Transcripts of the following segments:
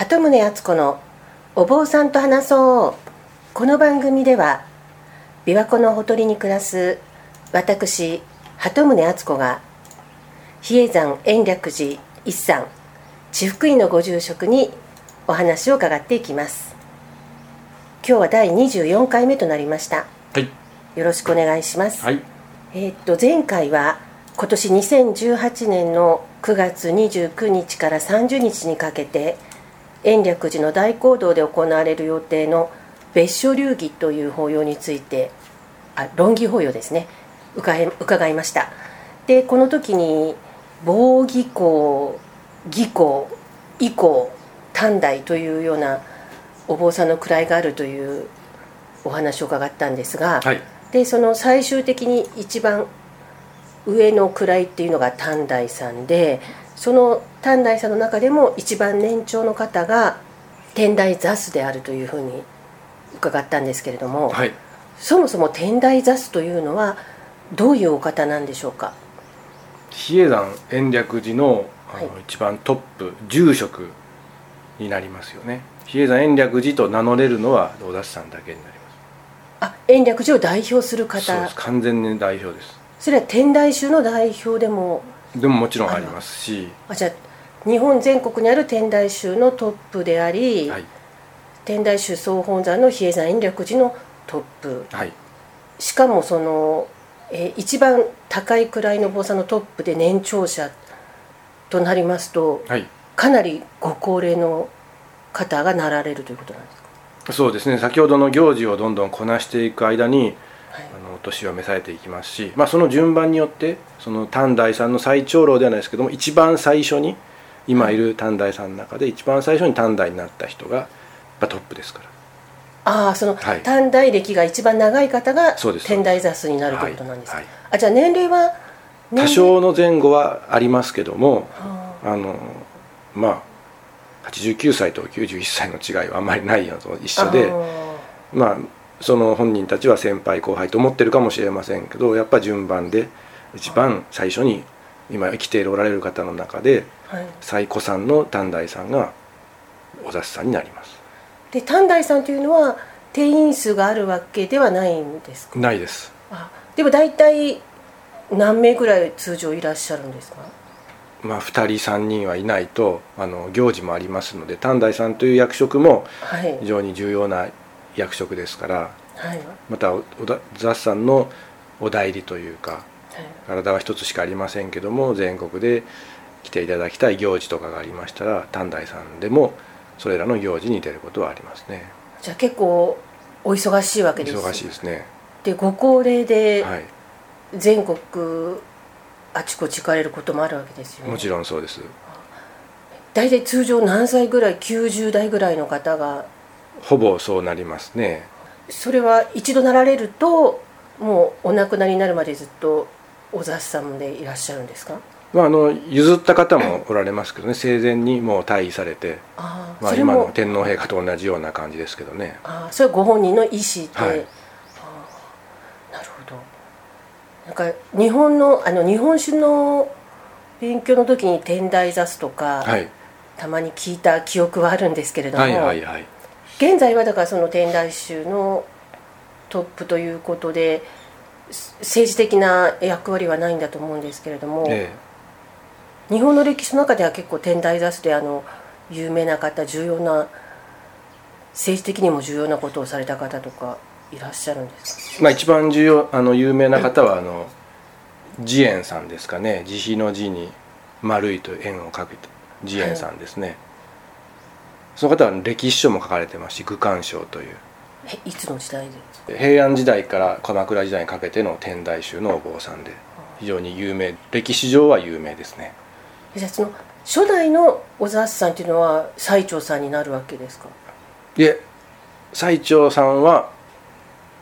鳩宗敦子のお坊さんと話そう。この番組では琵琶湖のほとりに暮らす私鳩宗敦子が比叡山延暦寺一山地福院のご住職にお話を伺っていきます。今日は第24回目となりました。はい。よろしくお願いします、はい。えーっと前回は今年2018年の9月29日から30日にかけて延暦寺の大講堂で行われる予定の別所流儀という法要についてあ論議法要ですね。伺い伺いました。でこの時に防儀行儀行以降短大というようなお坊さんの位があるというお話を伺ったんですが、はい。でその最終的に一番上の位っていうのが短大さんでその短大さんの中でも一番年長の方が天台座主であるというふうに伺ったんですけれども、はい。そもそも天台座主というのはどういうお方なんでしょうか？比叡山延暦寺のあの、はい。一番トップ住職になりますよね。比叡山延暦寺と名乗れるのはおだしさんだけになりまあ延暦寺を代表する方。完全に代表です。それは天台宗の代表でもでももちろんありますし。あじゃあ日本全国にある天台宗のトップであり、はい。天台宗総本山の比叡山延暦寺のトップ。はい。しかもその、えー一番高い位の坊さんのトップで年長者となりますとはい。かなりご高齢の方がなられるということなんですか？そうですね。先ほどの行事をどんどんこなしていく間に年を召されていきますし、まあ、その順番によってその短大さんの最長老ではないですけども一番最初に今いる短大さんの中で一番最初に短大になった人がやっぱトップですから。ああその、はい。短大歴が一番長い方が天台座数になるということなんですか、はい。はい。あじゃあ年齢は多少の前後はありますけどもはあ。のまあ89歳と91歳の違いはあんまりないのと一あ緒であまあその本人たちは先輩後輩と思ってるかもしれませんけどやっぱ順番で一番最初に今生きておられる方の中でーはい、最古さんの短大さんがお雑さんになります。で短大さんというのは定員数があるわけではないんですか？ないです。あでも大体何名ぐらい通常いらっしゃるんですか？まあ2人3人はいないとあの行事もありますので短大さんという役職もはい。非常に重要な役職ですからはい。またおおだ雑さんのお代理というかはい。体は一つしかありませんけども全国で来ていただきたい行事とかがありましたら短大さんでもそれらの行事に出ることはありますね。じゃあ結構お忙しいわけです。忙しいですね。でご高齢ではい。全国あちこち行かれることもあるわけですよね。もちろんそうです。大体通常何歳ぐらい90代ぐらいの方がほぼそうなりますね。それは一度なられるともうお亡くなりになるまでずっとお雑さんでいらっしゃるんですか？まあ、あの譲った方もおられますけどね。生前にもう退位されて、ああまあ、今の天皇陛下と同じような感じですけどね。ああそれはご本人の意思で、はい。ああなるほど。なんか日本のあの日本酒の勉強の時に天台座すとか、はい。たまに聞いた記憶はあるんですけれども、はいはいはい現在はだからその天台宗のトップということでせ政治的な役割はないんだと思うんですけれども、え日本の歴史の中では結構天台座主であの有名な方重要な政治的にも重要なことをされた方とかいらっしゃるんですまあ、一番重要あの有名な方はあの慈円さんですかね。慈悲の字に丸いという円をかけた慈円さんですね、その方は歴史書も書かれてますし愚官書という。えいつの時代で？すか平安時代から鎌倉時代にかけての天台宗のお坊さんで非常に有名歴史上は有名ですね。じゃあその初代の小沢さんっていうのは最澄さんになるわけですか？で最澄さんは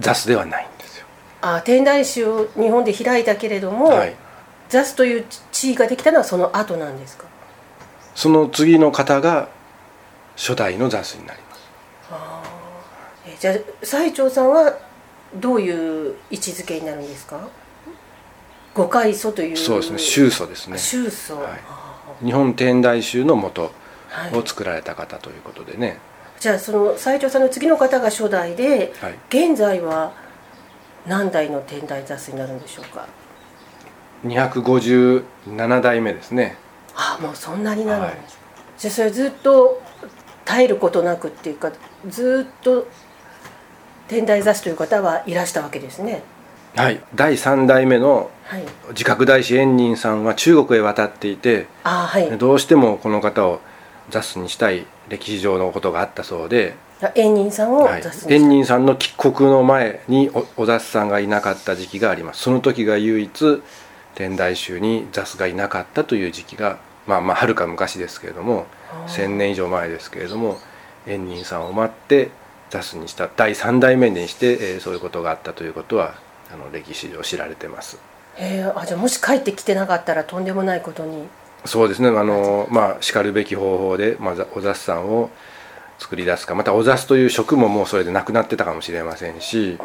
雑ではないんですよ。あ天台宗を日本で開いたけれども、はい。座主という地位ができたのはその後なんですか？その次の方が初代の雑になります。えじゃあ最澄さんはどういう位置づけになるんですか？五階祖という。そうですね。宗祖ですね。宗祖、はい。あ日本天台宗の元を作られた方ということでね、じゃあその斎藤さんの次の方が初代で、はい。現在は何代の天台座数になるんでしょうか？257代目ですね。ああもうそんなになるんです、はい。じゃあそれずっと絶えることなくっていうかずっと天台座師という方はいらしたわけですね。はい。第3代目のはい。自覚大師円仁さんは中国へ渡っていてはい。どうしてもこの方を座主にしたい歴史上のことがあったそうで、円仁さんをはい。座主に円仁さんの帰国の前におお座主さんがいなかった時期があります。その時が唯一天台宗に座主がいなかったという時期がまあまあはるか昔ですけれども1,000年以上前ですけれども円仁さんを待って座主にした第3代目にして、えーそういうことがあったということはあの歴史上知られてます。へえあじゃあもし帰ってきてなかったらとんでもないことに。そうですね。あの、まあ、しかるべき方法で、まあ、ざお雑さんを作り出すかまたお雑という職ももうそれでなくなってたかもしれませんし、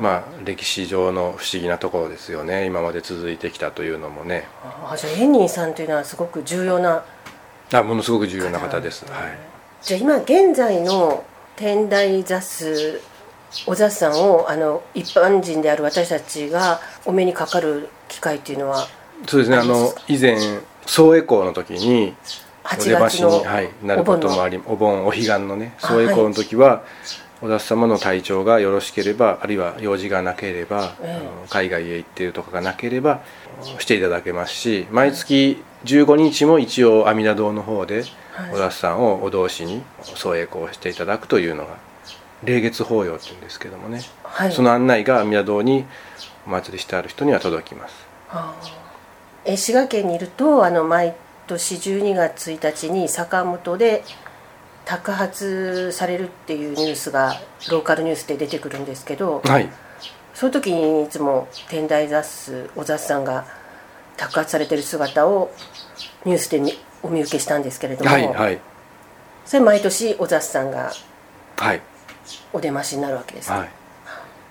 まあ、歴史上の不思議なところですよね。今まで続いてきたというのもね。あじゃあ円仁さんというのはすごく重要なあものすごく重要な方です。ねはい。じゃあ今現在の天台座数お座さんをあの一般人である私たちがお目にかかる機会っていうのはそうですね。あの以前総栄光の時にお8出ましに、はい、なることもありお盆お彼岸のねあ総栄光の時は、お田様の体調がよろしければあるいは用事がなければ、ええ。あの海外へ行っているとかがなければしていただけますし毎月15日も一応阿弥陀堂の方ではい。お田さんをお同士に総栄光していただくというのが霊月法要っていうんですけどもね、はい。その案内が阿弥陀堂にお祭りしてある人には届きます。あー。え滋賀県にいるとあの毎年12月1日に坂本で托発されるっていうニュースがローカルニュースで出てくるんですけどはい。その時にいつも天台雑数お雑さんが托発されてる姿をニュースで見お見受けしたんですけれども、はいはい。それ毎年お雑さんがはい。お出ましになるわけですね、はい、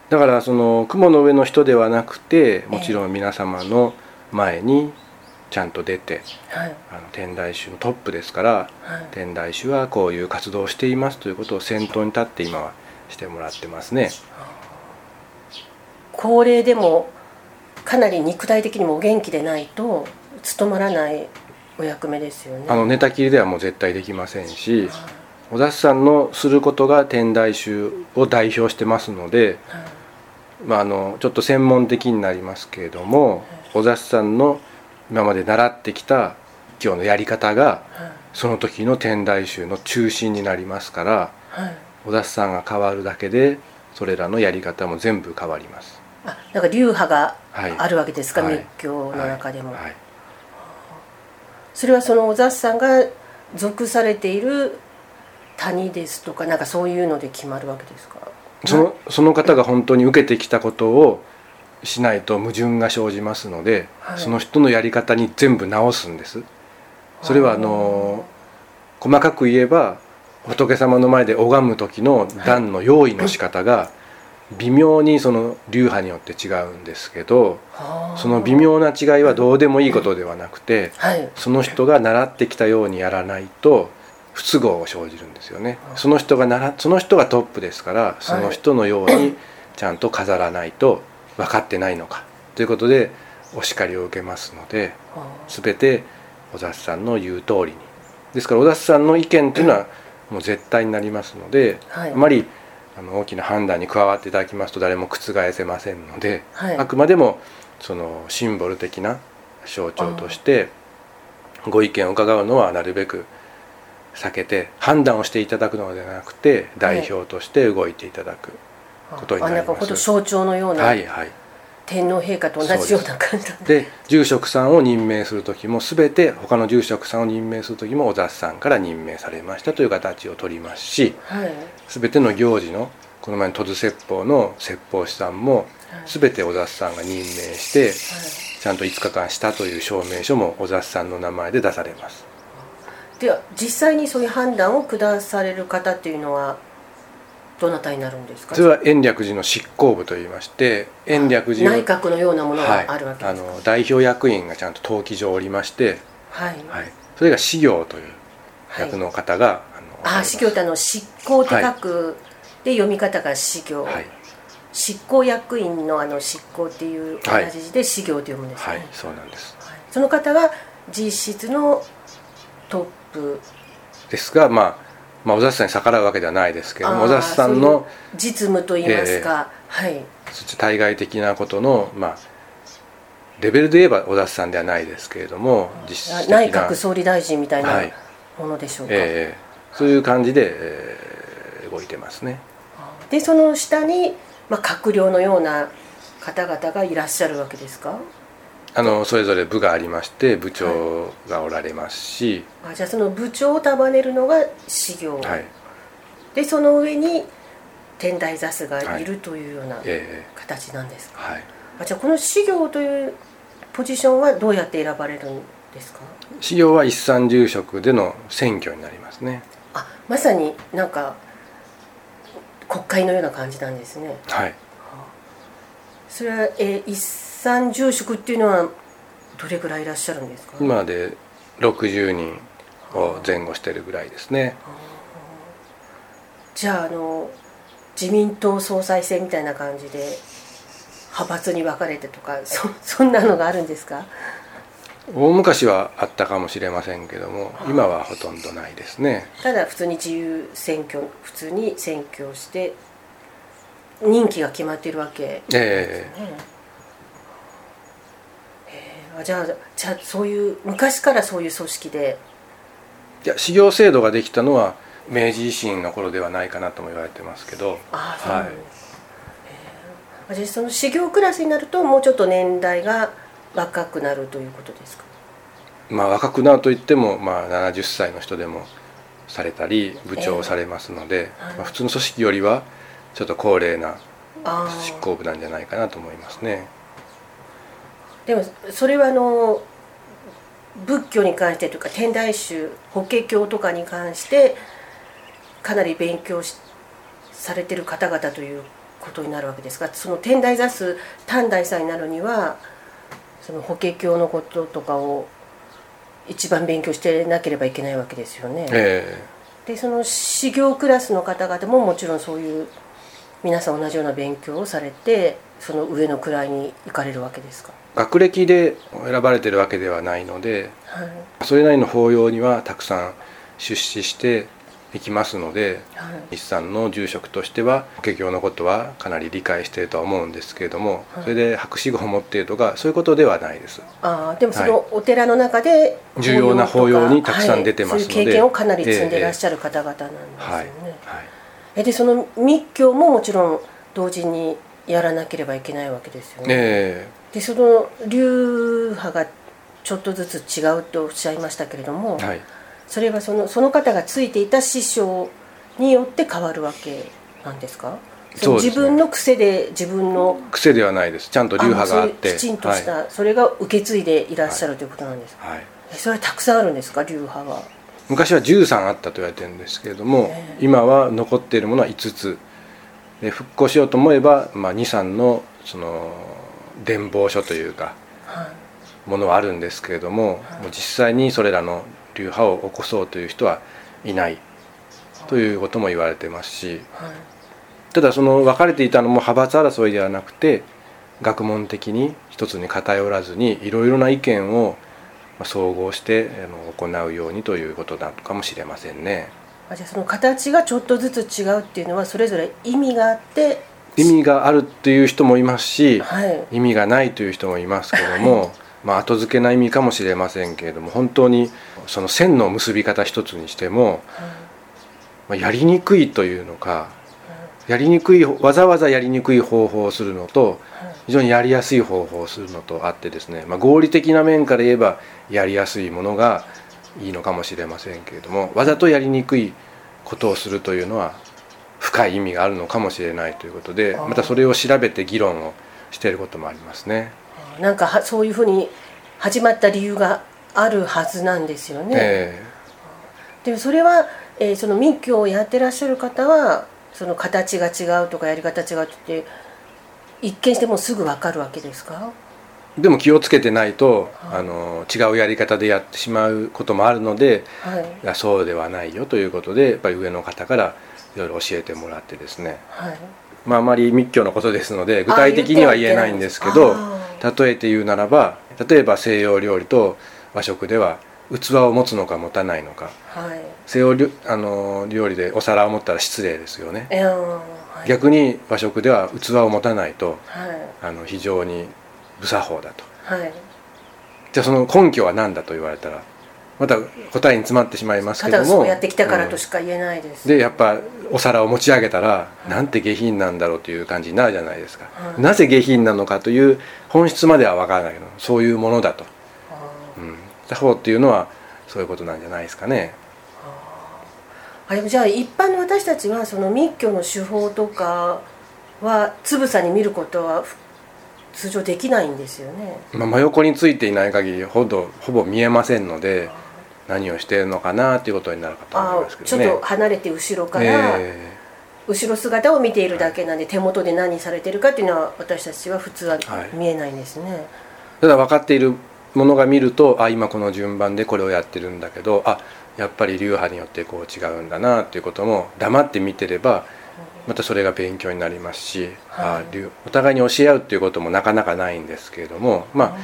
だからその雲の上の人ではなくてもちろん皆様の前にちゃんと出てはい。あの天台宗のトップですからはい。天台宗はこういう活動をしていますということを先頭に立って今はしてもらってますね。高齢でもかなり肉体的にもお元気でないと務まらないお役目ですよね。あの寝たきりではもう絶対できませんしお雑さんのすることが天台宗を代表してますので、はい。まあ、あのちょっと専門的になりますけれどもお雑さんの今まで習ってきた今日のやり方がはい。その時の天台宗の中心になりますからはい。お雑さんが変わるだけでそれらのやり方も全部変わります。あなんか流派がはいあるわけですか、はい。密教の中でも、それはそのお雑さんが属されている谷ですとかなんかそういうので決まるわけですか？そのその方が本当に受けてきたことをしないと矛盾が生じますので、はい。その人のやり方に全部直すんです。それはあの細かく言えば仏様の前で拝む時の段の用意の仕方が微妙にその流派によって違うんですけどはあその微妙な違いはどうでもいいことではなくてはい。その人が習ってきたようにやらないと不都合が生じるんですよね。その人が習その人がトップですからその人のようにちゃんと飾らないと分かってないのかということでお叱りを受けますのでは全て小雑さんの言う通りに。ですから小雑さんの意見というのはもう絶対になりますので、はい。あまりあの大きな判断に加わっていただきますと誰も覆せませんので、はい。あくまでもそのシンボル的な象徴としてご意見を伺うのはなるべく避けて判断をしていただくのではなくて代表として動いていただく、あことになります。あなんか象徴のような、はいはい天皇陛下と同じような感じで。住職さんを任命する時も全て他の住職さんを任命する時もお雑さんから任命されましたという形を取りますしはい。全ての行事のこの前の戸津説法の説法師さんもはい。全てお雑さんが任命してちゃんと5日間したという証明書もお雑さんの名前で出されます。では実際にそういう判断を下される方っていうのはどなたになるんですか？それは延暦寺の執行部といいまして延暦寺内閣のようなものはいがあるわけあですか、の代表役員がちゃんと登記上おりまして、はい。はい、それが司行という役の方が、あのあ司教ってあの執行って書く、はい、で読み方が司教、はい、執行役員のあの執行っていう同じ字で司行と読むんですね、はい、そうなんです、その方が実質のトップ。ですがまあまあ、小雑さんに逆らうわけではないですけども小雑さんの実務といいますか、えー、はい。そして対外的なことの、まあ、レベルで言えば小田さんではないですけれども実質内閣総理大臣みたいなものでしょうか、はい、えー、そういう感じで、えー、動いてますね。でその下に、まあ、閣僚のような方々がいらっしゃるわけですか？あのそれぞれ部がありまして部長がおられますし、はい、あじゃあその部長を束ねるのが始業、はい、でその上に天台座主がいるというような形なんですか、はい、あじゃあこの始業というポジションはどうやって選ばれるんですか？始業は一参住職での選挙になりますね。あまさになんか国会のような感じなんですね。はい。それは、えー、一参住職っていうのはどれぐらいいらっしゃるんですか？今で60人を前後してるぐらいですね。じゃああの自民党総裁選みたいな感じで派閥に分かれてとかそそんなのがあるんですか？大昔はあったかもしれませんけども今はほとんどないですね。ただ普通に自由選挙普通に選挙して任期が決まっているわけですね、えーじゃあじゃあそういう昔からそういう組織で。いや修行制度ができたのは明治維新の頃ではないかなとも言われてますけど。ああそう、はいえゃあその修行クラスになるともうちょっと年代が若くなるということですか？まあ若くなるといっても、まあ、70歳の人でもされたり部長をされますので、えー。はい、まあ、普通の組織よりはちょっと高齢な執行部なんじゃないかなと思いますね。でもそれはあの仏教に関してというか天台宗法華経とかに関してかなり勉強しされてる方々ということになるわけですがその天台座数短大さんになるにはその法華経のこととかを一番勉強してなければいけないわけですよね。えー、でその修行クラスの方々ももちろんそういう皆さん同じような勉強をされてその上の位に行かれるわけですか？学歴で選ばれてるわけではないので、はい、それなりの法要にはたくさん出資していきますので、はい、日産の住職としては法華経のことはかなり理解しているとは思うんですけれども、はい、それで博士号を持っているとかそういうことではないです。あでもそのお寺の中で、重要な法要にたくさん出てますので、経験をかなり積んでいらっしゃる方々なんですよね、はいえでその密教ももちろん同時にやらなければいけないわけですよね、えー、でその流派がちょっとずつ違うとおっしゃいましたけれども、はい、それはそのその方がついていた師匠によって変わるわけなんですか？そ自分の癖で自分の癖ではないです。ちゃんと流派があって。きちんとした、はい、それが受け継いでいらっしゃるということなんです。か、はい、それはたくさんあるんですか？流派は昔は13あったと言われてるんですけれども、えー、今は残っているものは5つ。で復興しようと思えば、まあ、23のその伝法書というか、ものはあるんですけれども,、もう実際にそれらの流派を起こそうという人はいない。ということも言われてますし、ただその分かれていたのも派閥争いではなくて学問的に一つに偏らずにいろいろな意見を総合して行うようにということなのかもしれませんね。じゃあその形がちょっとずつ違うっていうのはそれぞれ意味があって意味があるっていう人もいますし、はい、意味がないという人もいますけども、はい、まあ後付けな意味かもしれませんけれども本当にその線の結び方一つにしても、はい、まあ、やりにくいというのか、やりにくいわざわざやりにくい方法をするのと非常にやりやすい方法をするのとあってですね、まあ、合理的な面から言えばやりやすいものがいいのかもしれませんけれどもわざとやりにくいことをするというのは深い意味があるのかもしれないということでまたそれを調べて議論をしていることもありますね。なんかそういうふうに始まった理由があるはずなんですよね。えー、でもそれは、えー、その密教をやってらっしゃる方はその形が違うとかやり方違うって一見してもすぐ分かるわけですか？でも気をつけてないと、はい。あの違うやり方でやってしまうこともあるのではい。いやそうではないよということでやっぱり上の方からいろいろ教えてもらってですね、はい。まあ、あまり密教のことですので具体的には言えないんですけどあ例えて言うならば例えば西洋料理と和食では器を持つのか持たないのか。はい。西洋料あの料理でお皿を持ったら失礼ですよね。いやー。はい逆に和食では器を持たないとはい。あの非常に不作法だと。はい。じゃあその根拠は何だと言われたらまた答えに詰まってしまいますたけども。だそうやってきたからとうんしか言えないです、でやっぱお皿を持ち上げたらなんて下品なんだろうという感じになるじゃないですか、はい。なぜ下品なのかという本質までは分からないけどそういうものだと、あうん、作法っていうのはそういうことなんじゃないですかね。ーあでもじゃあ一般の私たちはその密教の手法とかはつぶさに見ることはふ通常できないんですよね。まあ、真横についていない限りほどほぼ見えませんので何をしているのかなということになるかと思いあますけどね。ちょっと離れて後ろから、え後ろ姿を見ているだけなんで手元で何されてるかっていうのは私たちは普通ははい。見えないんですね、ただ分かっているものが見るとあ今この順番でこれをやってるんだけどあやっぱり流派によってこう違うんだなっていうことも黙って見てればまたそれが勉強になりますし、はいあ流お互いに教え合うっていうこともなかなかないんですけれどもまあ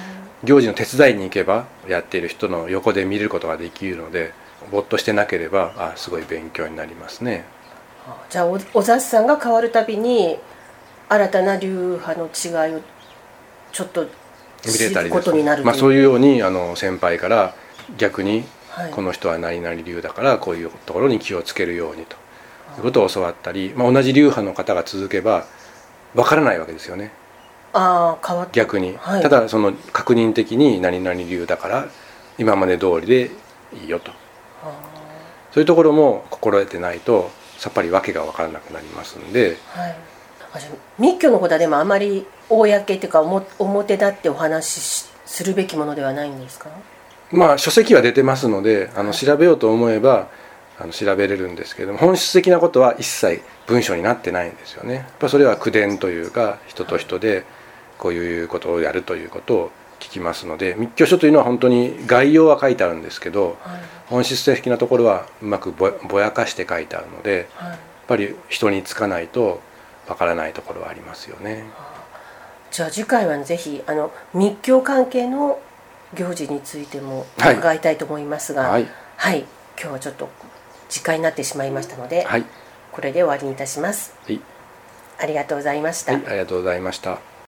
行事の手伝いに行けばやっている人の横で見ることができるのでぼっとしてなければあすごい勉強になりますね。じゃあおお雑さんが変わるたびに新たな流派の違いをちょっと見れたりですまあ、そういうようにあの先輩から逆にはい。この人は何々流だからこういうところに気をつけるようにということを教わったり、まあ、同じ流派の方が続けばわからないわけですよね。ああ変わ逆に、はい。ただその確認的に何々流だから今まで通りでいいよと。あそういうところも心得てないとさっぱり訳が分からなくなりますんでーはい密教の方ではでもあまり公っていうか表表立ってお話ししするべきものではないんですか？まあ書籍は出てますのであの調べようと思えばあの調べれるんですけれども本質的なことは一切文章になってないんですよね。やっぱそれは口伝というか人と人でこういうことをやるということを聞きますので密教書というのは本当に概要は書いてあるんですけどはい。本質的なところはうまくぼぼやかして書いてあるのでやっはいぱり人につかないとわからないところはありますよね。じゃあ次回はぜひあの密教関係の行事についてもはい伺いたいと思いますが、はい、はい、今日はちょっと時間になってしまいましたので、はい、これで終わりにいたします。はい、ありがとうございました。はい、ありがとうございました。